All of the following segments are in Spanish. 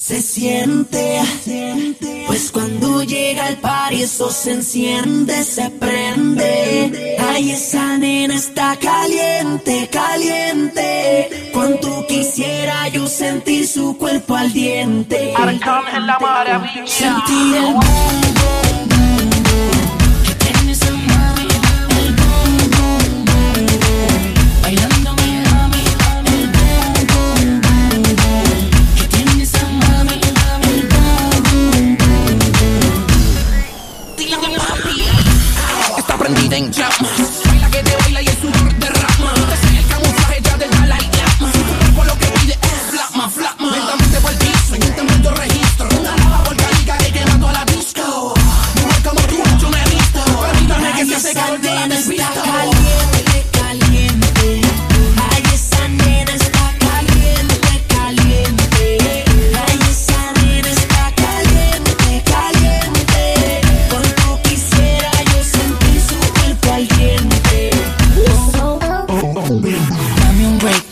Se siente, pues cuando llega el par se enciende, se prende. Ay, esa nena está caliente, caliente. Cuanto quisiera yo sentir su cuerpo al diente. Arcángel la maravilla. Sentir el mundo. Está prendida en llamas. Baila que te baila y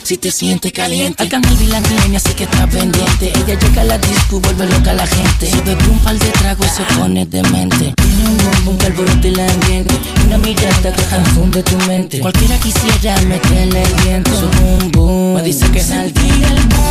si te sientes caliente. Al y la tiene, así que está pendiente. Ella llega a la disco, vuelve loca a la gente. Se bebe un par de tragos, se pone demente. Tiene un bombo, un alboroto y la ambiente. Una mirada que confunde tu mente. Cualquiera quisiera meterle el viento. Su boom boom, me dice que saldría el mundo.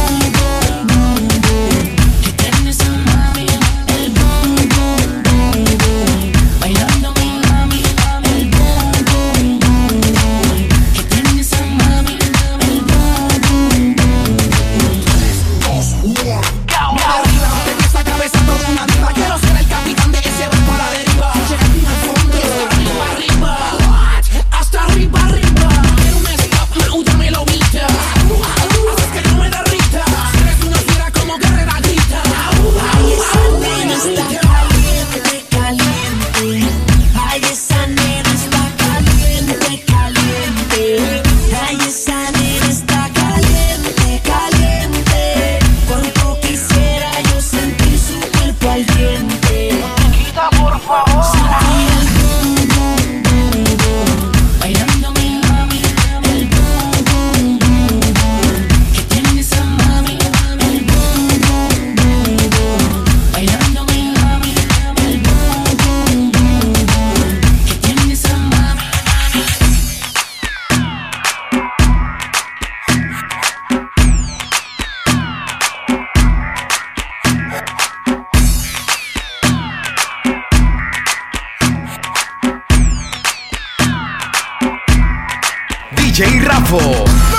DJ Rafo.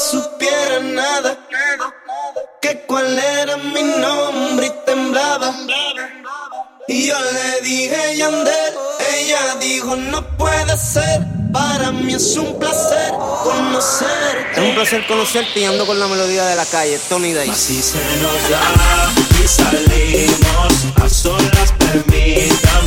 supiera nada, que cuál era mi nombre y temblaba. Y yo le dije Yandel, ella dijo no puede ser, para mí es un placer conocerte. Es un placer conocerte y ando con la melodía de la calle, Tony Day. Así se nos da y salimos a solas, permítame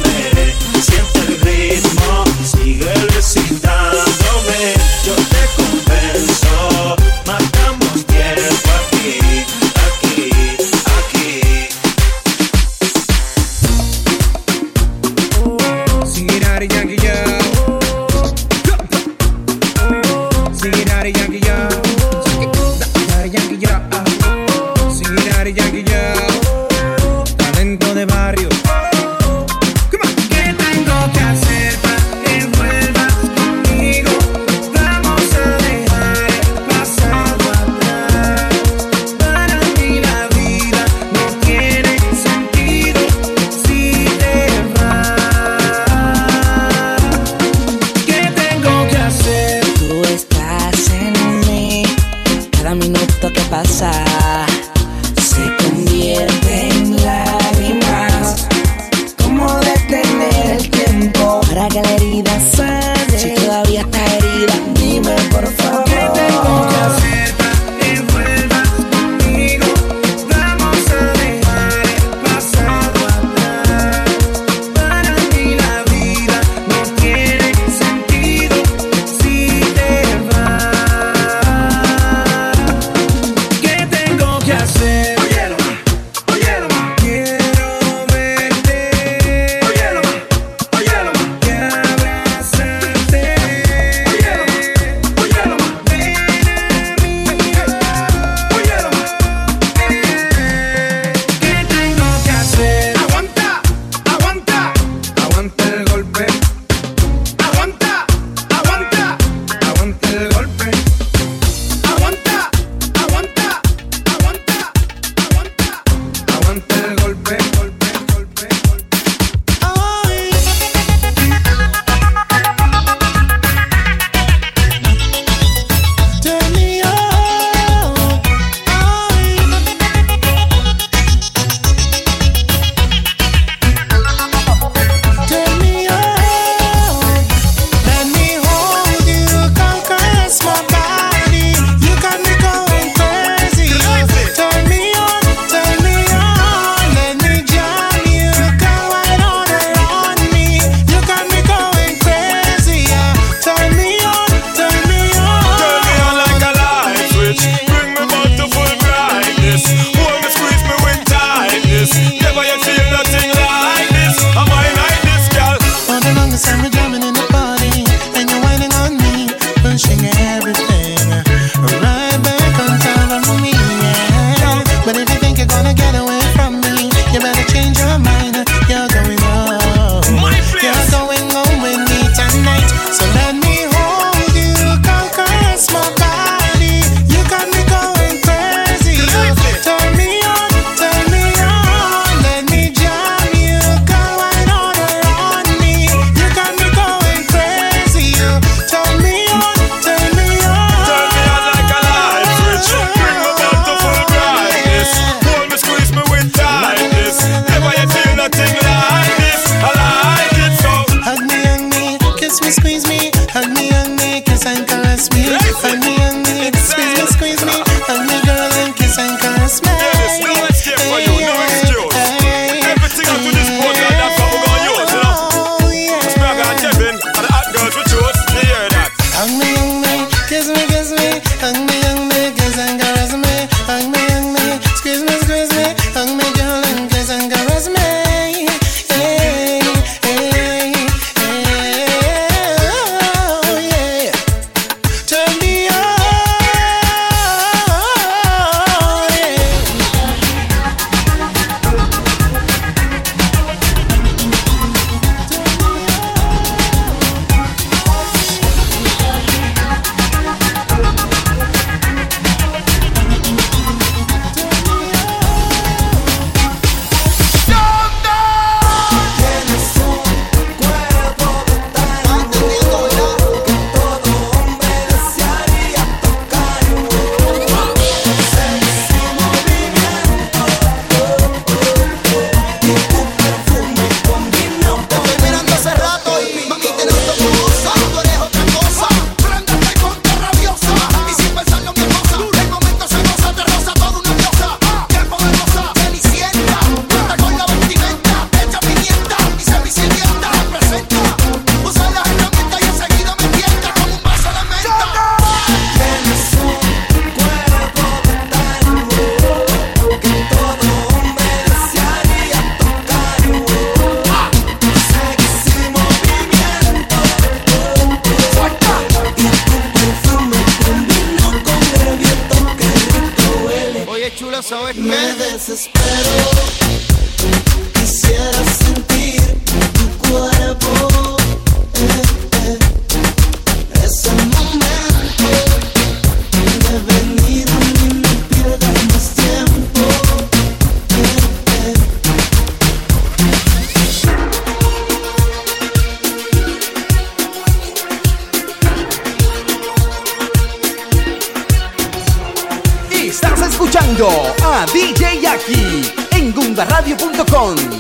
vivarradio.com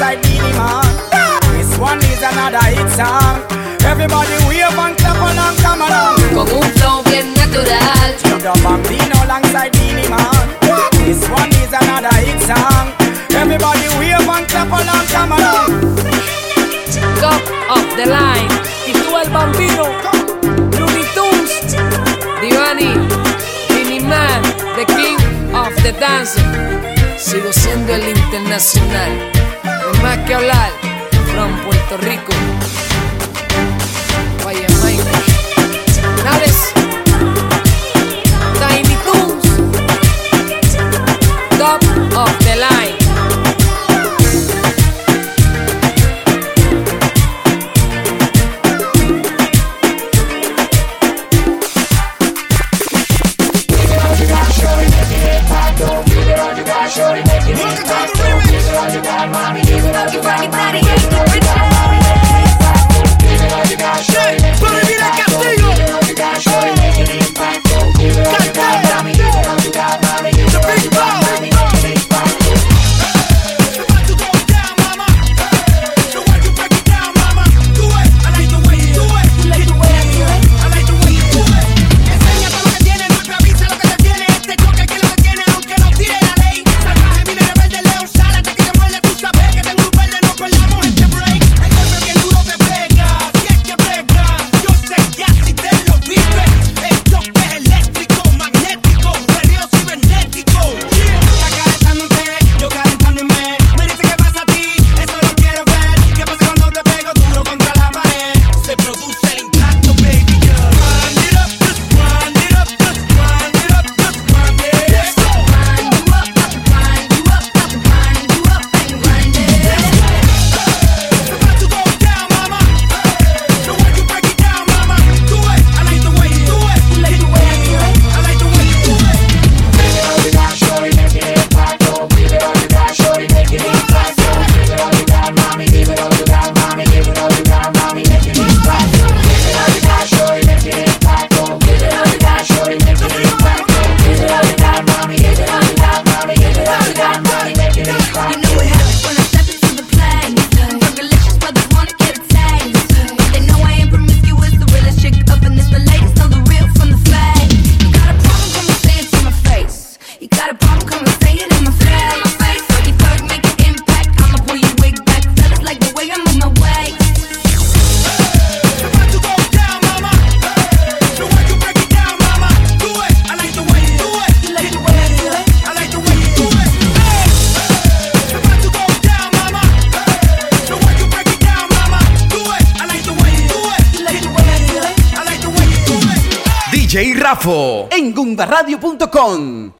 like Beanie Man. This one is another hit song. Everybody wave and clap along, come along. Como un flow bien natural. Yo bambino alongside Beanie Man. This one is another hit song. Everybody wave and clap along, come along. Top of the line. Y tú el bambino. Looney Tunes. Divani. Beanie Man. The king of the dancing. Sigo siendo el internacional. Sin más que hablar, from Puerto Rico. Vaya Michael. en